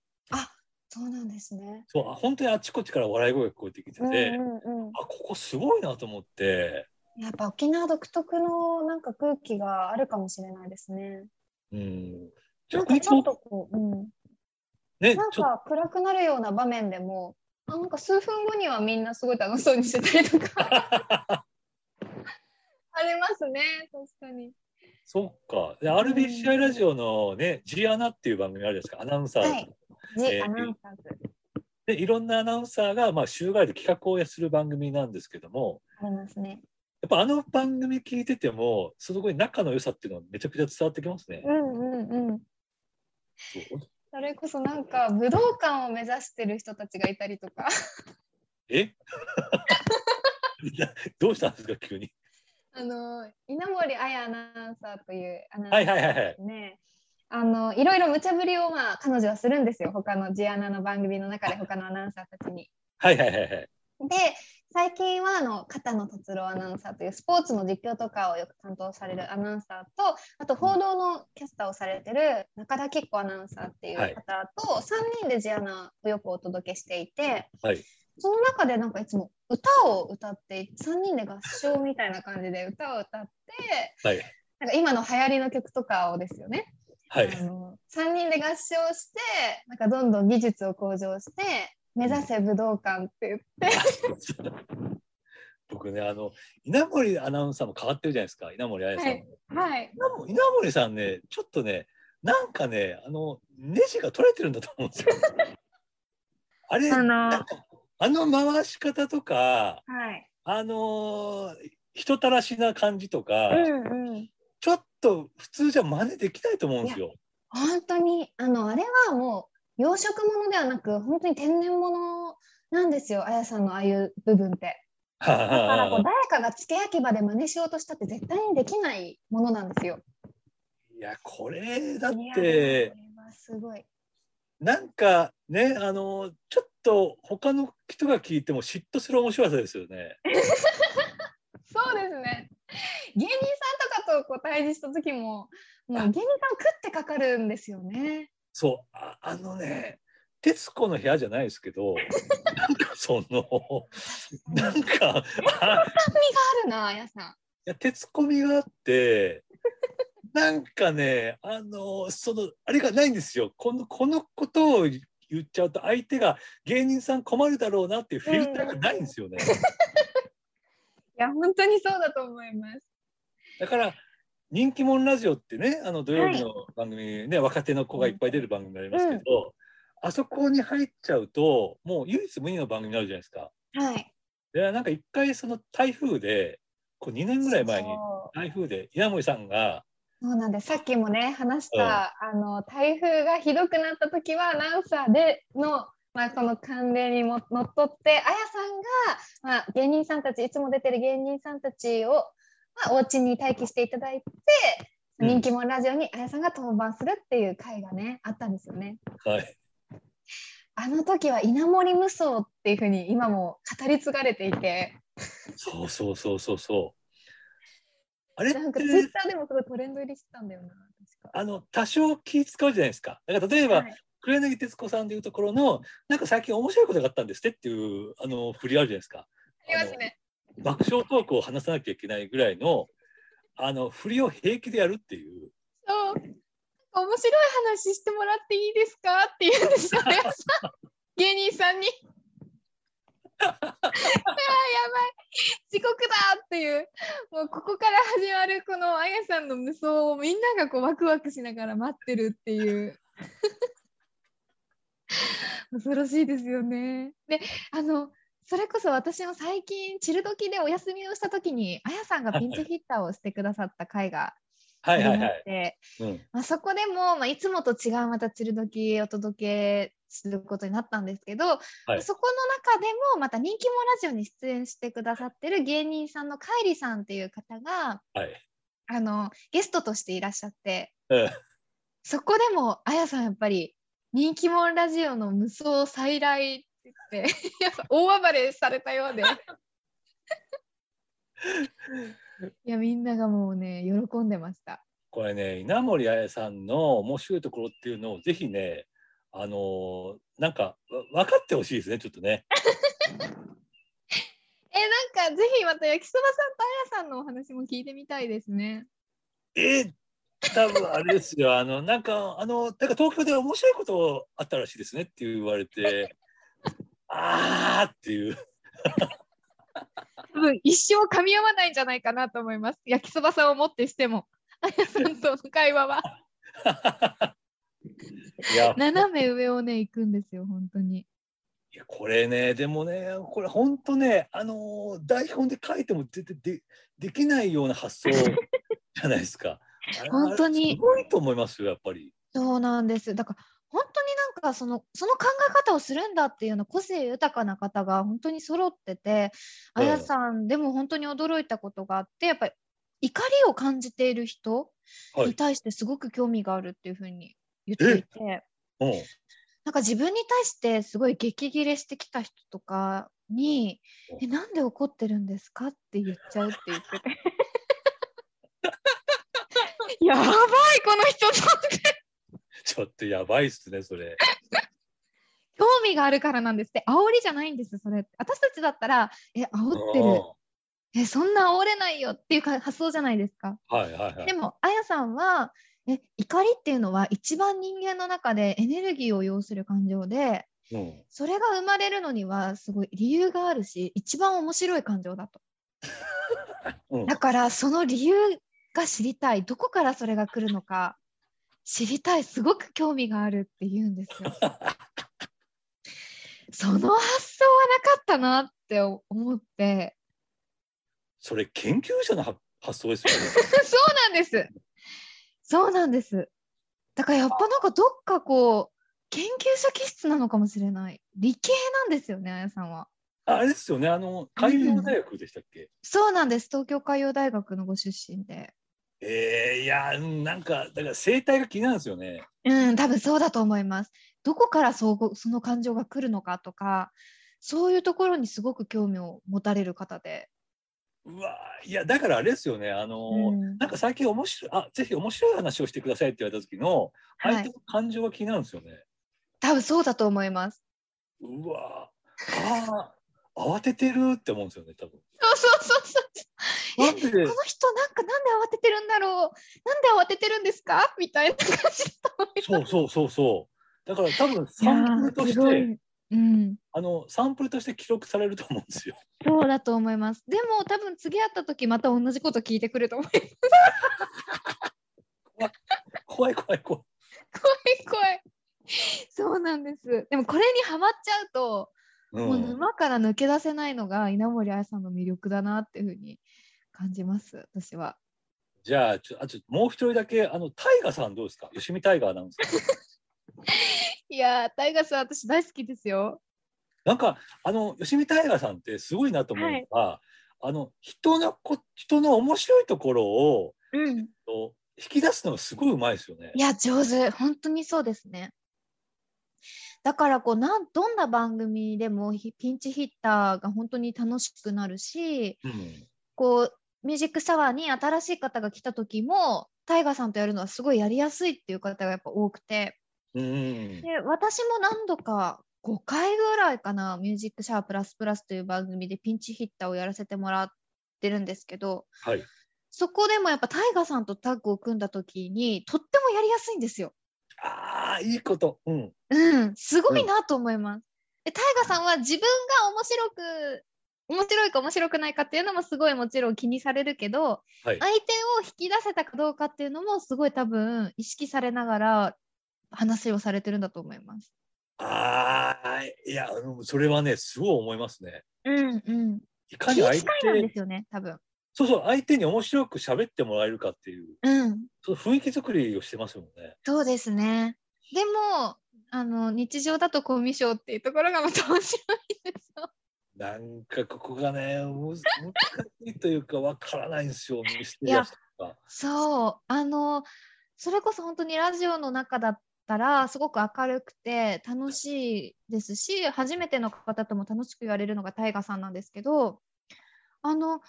そうなんですね。そうあ本当にあっちこっちから笑い声が聞こえてきてて、うんうんうん、あここすごいなと思って、やっぱ沖縄独特のなんか空気があるかもしれないですね。うん、なんかちょっとこう、うん、うねなんか暗くなるような場面でも、あなんか数分後にはみんなすごい楽しそうにしてたりとか ありますね、確かに。そっかで RBCI ラジオのね「G アナ」っていう番組あるじゃないですかアナウンサー、はい。ジ、えーアナウンサーズでいろんなアナウンサーが、まあ、週替わりで企画をする番組なんですけどもありますね。やっぱあの番組聞いててもすごい仲の良さっていうのはめちゃくちゃ伝わってきますね。うんうんうん。そうそれこそなんか武道館を目指してる人たちがいたりとか。え？どうしたんですか急に。あの稲森彩アナウンサーというアナウンサーはいはいはいはい。あのいろいろ無茶ぶりをまあ彼女はするんですよ他のジアナの番組の中で他のアナウンサーたちに。はいはいはいはい。で最近はあの片野達郎アナウンサーというスポーツの実況とかをよく担当されるアナウンサーとあと報道のキャスターをされてる中田貴子アナウンサーっていうはい。方と3人でジアナをよくお届けしていて、はい。その中でなんかいつも歌を歌って3人で合唱みたいな感じで歌を歌ってはい。なんか今の流行りの曲とかをですよね、はい。あの3人で合唱してなんかどんどん技術を向上して目指せ武道館って言って。僕ねあの稲森アナウンサーも変わってるじゃないですか稲森彩さんも、はい稲森稲森さんねちょっとねなんかねあのネジが取れてるんだと思うんですよ。あれ、あのあの回し方とかはい。あのー人たらしな感じとか、うんうん。ちょっと普通じゃ真似できないと思うんですよ。本当にあのあれはもう養殖物ではなく本当に天然物なんですよあやさんのああいう部分って。だからこう誰かが付け焼き場で真似しようとしたって絶対にできないものなんですよ。いやこれだってこれはすごい。なんかねあのちょっと他の人が聞いても嫉妬する面白さですよね。そうですね。芸人さんとかとこう対峙した時ももう芸人さん食ってかかるんですよね。そうああのね『徹子の部屋』じゃないですけど なんかそのなんかああるなあやさん。いや鉄コミがあってなんかねあのそのあれがないんですよこのこのことを言っちゃうと相手が芸人さん困るだろうなっていうフィルターがないんですよね。いや本当にそうだと思います。だから人気者ラジオってねあの土曜日の番組ね、若手の子がいっぱい出る番組がありますけど、あそこに入っちゃうともう唯一無二の番組になるじゃないですか。はい。でなんか一回その台風でこう2年ぐらい前に台風で稲森さんがそうなんです。さっきもね話した、あの台風がひどくなった時はアナウンサーでのまあこの慣例にものっとってあやさんがまあ芸人さんたちいつも出てる芸人さんたちをまあお家に待機していただいて、うん人気者ラジオにあやさんが登板するっていう回がねあったんですよね。はいあの時は稲森無双っていうふうに今も語り継がれていて、そうそうそうそうそう。あれっなんかツイッてターでもすごいトレンド入りしてたんだよな。確かあの多少気使うじゃないですか。だから例えば、はい黒柳徹子さんでいうところのなんか最近面白いことがあったんですってっていうあの振りあるじゃないですか。ありますね。爆笑トークを話さなきゃいけないぐらいのあの振りを平気でやるっていう。そう。面白い話してもらっていいですか？って言うんですよね。芸人さんに。あーやばい遅刻だっていうもうここから始まるこのあやさんの無双をみんながこうワクワクしながら待ってるっていう 恐ろしいですよね。であのそれこそ私も最近チルドキでお休みをした時にあやさんがピンチヒッターをしてくださった回がありま。して、そこでも、まあ、いつもと違うまたチルドキお届けすることになったんですけど、はい。そこの中でもまた人気者ラジオに出演してくださってる芸人さんのカイリさんっていう方がはい。ああのゲストとしていらっしゃってうん。そこでもあやさんやっぱり人気者ラジオの無双再来言って 大暴れされたようで いやみんながもうね喜んでました。これね稲森彩さんの面白いところっていうのをぜひねあのーなんかわ分かってほしいですねちょっとね。えなんかぜひまた焼きそばさんとあやさんのお話も聞いてみたいですね。えー多分あれですよあのなんかあのなんか東京で面白いことあったらしいですねって言われてあーっていう多分一生噛み合わないんじゃないかなと思います。焼きそばさんをもってしても。あやさんとの会話は斜め上をね行くんですよ本当に。いやこれねでもねこれ本当ねあのー台本で書いても絶対でできないような発想じゃないですか。本当にすごいと思いますよやっぱり。そうなんです。だから本当になんかそのその考え方をするんだっていうような個性豊かな方が本当に揃ってて、うんあやさんでも本当に驚いたことがあってやっぱり怒りを感じている人はい。に対してすごく興味があるっていうふうに言っていて。うん。なんか自分に対してすごい激ギレしてきた人とかに「えなんで怒ってるんですか?」って言っちゃうって言ってて やばいこの人と思って ちょっとやばいっすねそれ。興味があるからなんですって。煽りじゃないんですそれ。私たちだったら「え煽ってる。えそんな煽れないよ」っていうか発想じゃないですか。うんはいはいはい。でもあやさんはえ怒りっていうのは一番人間の中でエネルギーを要する感情でうん、それが生まれるのにはすごい理由があるし一番面白い感情だと。うん。だからその理由が知りたい。どこからそれが来るのか知りたいすごく興味があるって言うんですよ。その発想はなかったなって思って。それ研究者のは発想ですよね。そうなんです。そうなんです。だからやっぱなんかどっかこう研究者気質なのかもしれない。理系なんですよねあやさんは。ああれですよね。あの海洋大学でしたっけ？そうなんです。東京海洋大学のご出身でえー、いやうんなんかだから生態が気になるんですよね。うん多分そうだと思いますどこからそうその感情が来るのかとかそういうところにすごく興味を持たれる方で、うわいやだからあれですよね。あの、うんなんか最近面白いあぜひ面白い話をしてくださいって言われた時のはい相手の感情が気になるんですよね。多分そうだと思いますうわあー慌ててるって思うんですよね多分。そうそうそうそうなんで？この人なんかなんで慌ててるんだろう？なんで慌ててるんですか？みたいな感じそうそうそうそう。だから多分サンプルとしてい。うん。あのサンプルとして記録されると思うんですよ。そうだと思います。でも多分次会った時また同じこと聞いてくると思います。怖い怖い怖い。怖い怖い。そうなんです。でもこれにハマっちゃうと、うん。もう沼から抜け出せないのが稲森彩さんの魅力だなっていうふうに感じます私は。じゃあちょあちょもう一人だけあのタイガさんどうですか？吉見タイガーなんですか いやータイガーさん私大好きですよ。なんかあの吉見タイガーさんってすごいなと思うのが、あの人のこ人の面白いところをうん。と引き出すのがすごいうまいですよね。い。や上手。本当にそうですね。だからこうなんどんな番組でもひピンチヒッターが本当に楽しくなるしうん。こうミュージックサワーに新しい方が来た時もタイガーさんとやるのはすごいやりやすいっていう方がやっぱ多くてうんで私も何度か5回ぐらいかな「ミュージックシャワープラスプラス」という番組でピンチヒッターをやらせてもらってるんですけどはい。そこでもやっぱタイガーさんとタッグを組んだ時にとってもやりやすいんですよ。ああいいこと。うん。うん、すごいなと思います。で、タイガさんは自分が面白く、面白いか面白くないかっていうのもすごいもちろん気にされるけど、はい。相手を引き出せたかどうかっていうのもすごい多分意識されながら話をされてるんだと思います。ああいやそれはねすごい思いますね。うんうん。いかに相気遣いなんで手すよね、多分。そうそう相手に面白く喋ってもらえるかっていううん、その雰囲気作りをしてますもんね。そうですね。でも、あの日常だとコミュ障っていうところがまた面白いですよ。なんかここがね難しいというかわからないんですよ。そう、あの、それこそ本当にラジオの中だったら、すごく明るくて楽しいですし、初めての方とも楽しく言われるのがタイガさんなんですけど、あの、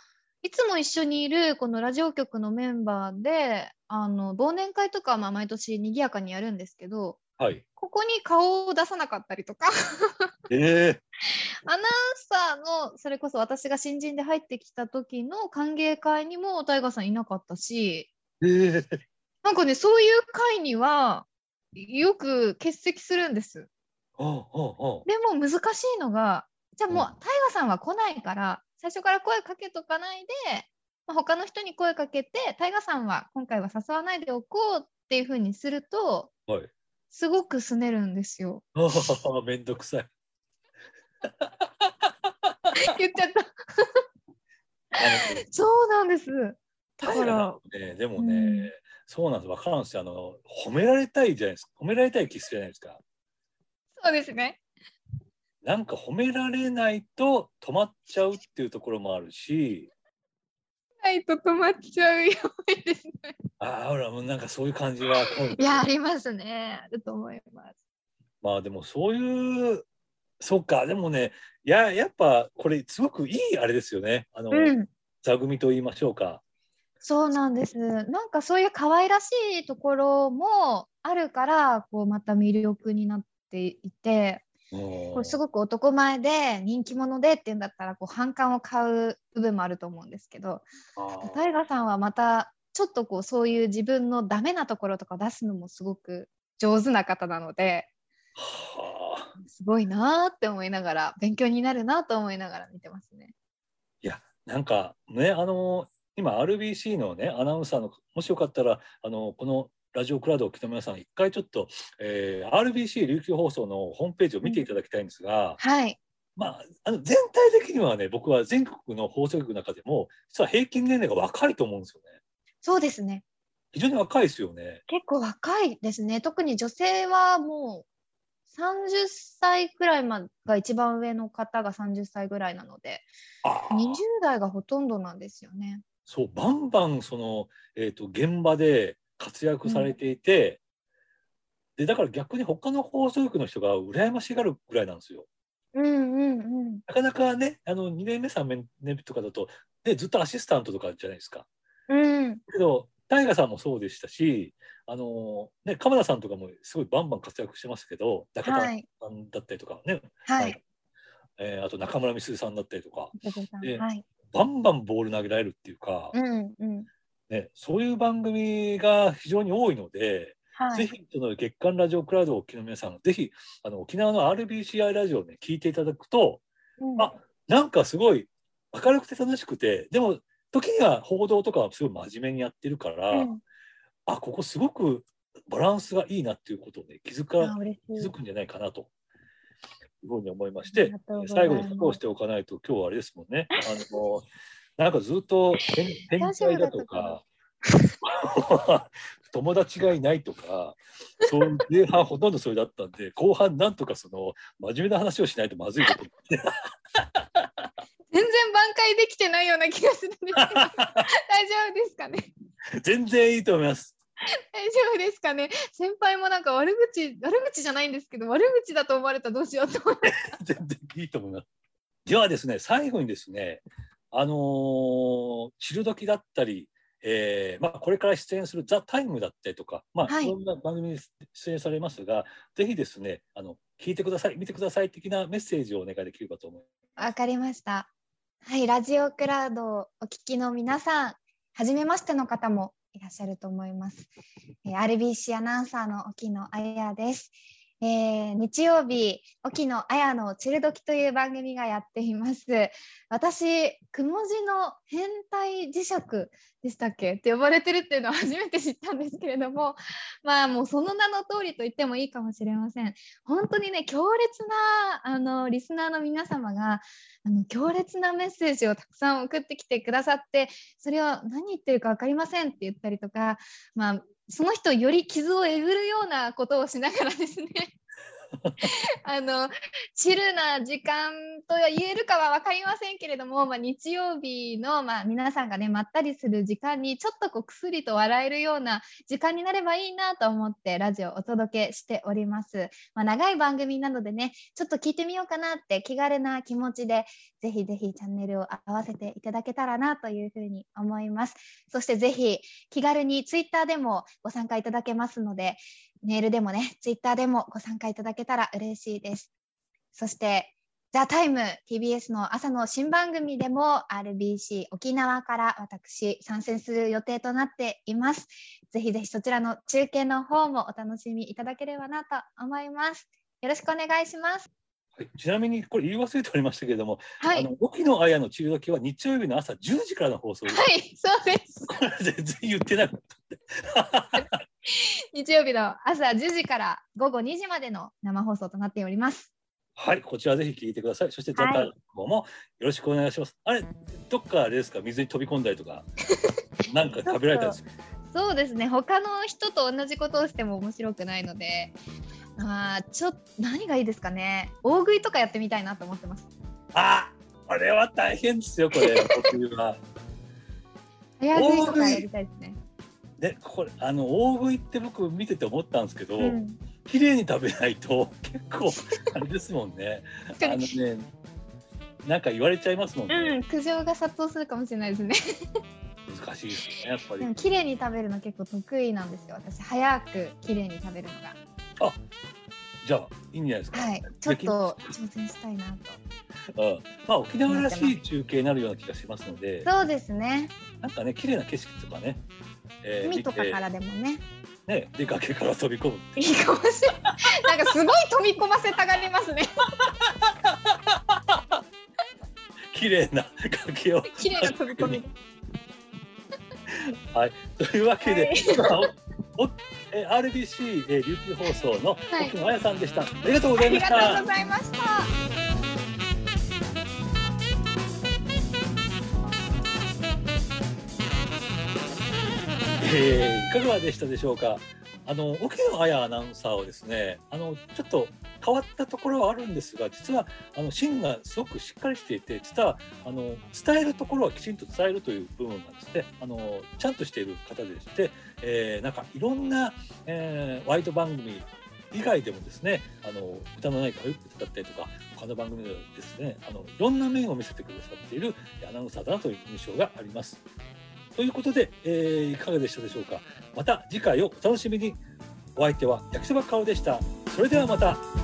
いつも一緒にいるこのラジオ局のメンバーで、あの忘年会とかはまあ毎年賑やかにやるんですけど、はい。ここに顔を出さなかったりとか、ええアナウンサーのそれこそ私が新人で入ってきた時の歓迎会にもタイガさんいなかったし、ええなんかね、そういう会にはよく欠席するんです。ああああでも難しいのが、じゃあもう、うんタイガさんは来ないから、最初から声かけとかないで、まあ、他の人に声かけて、タイガさんは今回は誘わないでおこうっていうふうにすると、はい。すごくすねるんですよ。あ あめんどくさい。言っちゃった。そうなんです。だから、ーね、でもね、うんそうなんです、わかるんですよ。あの、褒められたいじゃないですか。褒められたい気するじゃないですか。そうですね。なんか褒められないと止まっちゃうっていうところもあるし、ないと止まっちゃうようですね。ああ、ほら、もうなんかそういう感じが。いや、ありますね。あると思います。まあでもそういう、そうか、でもね、いや、やっぱこれすごくいいあれですよね。あの、うん。座組と言いましょうか。そうなんです。なんかそういう可愛らしいところもあるから、こうまた魅力になっていて、これすごく男前で人気者でっていうんだったら、こう反感を買う部分もあると思うんですけど、あタイガさんはまたちょっとこうそういう自分のダメなところとか出すのもすごく上手な方なので、はあ。すごいなーって思いながら、勉強になるなと思いながら見てますね。いや、なんかね、あの、今 RBC のね、アナウンサーの、もしよかったら、あの、このラジオクラウドを聞きの皆さん、一回ちょっと、えー RBC 琉球放送のホームページを見ていただきたいんですが、はい。まあ、あの全体的にはね、僕は全国の放送局の中でも、実は平均年齢が若いと思うんですよね。そうですね。非常に若いですよね。結構若いですね。特に女性はもう30歳くらいまが一番上の方が30歳ぐらいなので、あー20代がほとんどなんですよね。そう、バンバンその、えー、と現場で活躍されていて、でだから逆に他の放送局の人が羨ましがるぐらいなんですよ。うんうんうん。なかなかね、あの2年目、3年目とかだと、ね、ずっとアシスタントとかじゃないですか。うん。けど、大河さんもそうでしたし、あのね、鎌田さんとかもすごいバンバン活躍してましたけど、中田はい。さんだったりとかね、はい。えーあと中村美鈴さんだったりとか、はい。バンバンボール投げられるっていうか、うんうん。ね、そういう番組が非常に多いので、はい。ぜひその月刊ラジオクラウドをお聞きの皆さん、ぜひあの沖縄の RBCI ラジオをね、聞いていただくと、うん。あなんかすごい明るくて楽しくて、でも時には報道とかはすごい真面目にやってるから、うん。あここすごくバランスがいいなっていうことをね気づか気づくんじゃないかなというふうに思いまして最後に確保しておかないと今日はあれですもんね。あのなんかずっと変変態だとか 友達がいないとかそういう前半ほとんどそれだったんで後半なんとかその真面目な話をしないとまずいこと。全然挽回できてないような気がするんですけど。大丈夫ですかね？全然いいと思います。大丈夫ですかね？先輩もなんか悪口悪口じゃないんですけど悪口だと思われたらどうしようと思って全然いいと思います。ではですね、最後にですね、あのー、昼時だったり、えーまあ、これから出演する「ザ・タイムだったりとか、まあ、はいいろんな番組に出演されますが、ぜひですねあの、聞いてください、見てください的なメッセージをお願いできればと思います。わかりました。はい、ラジオクラウドをお聞きの皆さん、はじめましての方もいらっしゃると思います。えー RBC アナウンサーの沖野彩です。えー日曜日、沖野彩のチルドキという番組がやっています。私、くも字の変態磁石でしたっけ？って呼ばれてるっていうのは初めて知ったんですけれども、まあもうその名の通りと言ってもいいかもしれません。本当にね、強烈なあのリスナーの皆様があの強烈なメッセージをたくさん送ってきてくださってそれを何言ってるか分かりませんって言ったりとか、まあ、その人より傷をえぐるようなことをしながらですね。あのチルな時間と言えるかは分かりませんけれども、まあ、日曜日の、まあ、皆さんがねまったりする時間にちょっとこうくすりと笑えるような時間になればいいなと思ってラジオをお届けしております。まあ、長い番組なのでねちょっと聞いてみようかなって気軽な気持ちでぜひぜひチャンネルを合わせていただけたらなというふうに思います。そしてぜひ気軽にツイッターでもご参加いただけますので、メールでもね、ツイッターでもご参加いただけたら嬉しいです。そして、ザ・タイム TBS の朝の新番組でも RBC 沖縄から私参戦する予定となっています。ぜひぜひそちらの中継の方もお楽しみいただければなと思います。よろしくお願いします。はい、ちなみにこれ言い忘れておりましたけれども、はい。あの沖野綾の中時は日曜日の朝10時からの放送です。はい、そうです。これ全然言ってなかった。日曜日の朝10時から午後2時までの生放送となっております。はい、こちらぜひ聞いてください。そして、ザはいタイムもよろしくお願いします。あれ、どっかあれですか、水に飛び込んだりとか、なんか食べられたんですか？そうですね。他の人と同じことをしても面白くないので、あーちょっと何がいいですかね？大食いとかやってみたいなと思ってます。あ、これは大変ですよ、これ、僕は。早食いとかやりたいですね。で、これ、あの大食いって僕見てて思ったんですけど、うん、綺麗に食べないと、結構、あれですもんね。あのね。なんか言われちゃいますもんね。うん、苦情が殺到するかもしれないですね。難しいですね、やっぱりでも。綺麗に食べるの結構得意なんですよ。私早く綺麗に食べるのが。じゃあ、いいんじゃないですか。はい、ちょっと挑戦したいなと。うん、まあ、沖縄らしい中継になるような気がしますので。そうですね。なんかね、綺麗な景色とかね。えー海とかからでもね。ね、で崖から飛び込む。いいかもしれない。なんかすごい飛び込ませたがりますね。綺麗な崖を。綺麗な飛び込み。というわけで、はいえー RBC、えー琉球放送のはい奥野彩さんでした。ありがとうございましありがとうたご。ざいました。えいかがでしたでしょうか？あの沖野彩アナウンサーはですね、あのちょっと変わったところはあるんですが、実はあの芯がすごくしっかりしていて、実はあの伝えるところはきちんと伝えるという部分なんですね。あのちゃんとしている方でして、えーなんかいろんな、えーワイド番組以外でもですね、あの歌のない歌謡歌ったりとか、他の番組でですね、あのいろんな面を見せてくださっているアナウンサーだなという印象があります。ということで、えーいかがでしたでしょうか。また次回をお楽しみに。お相手は焼きそばかおでした。それではまた。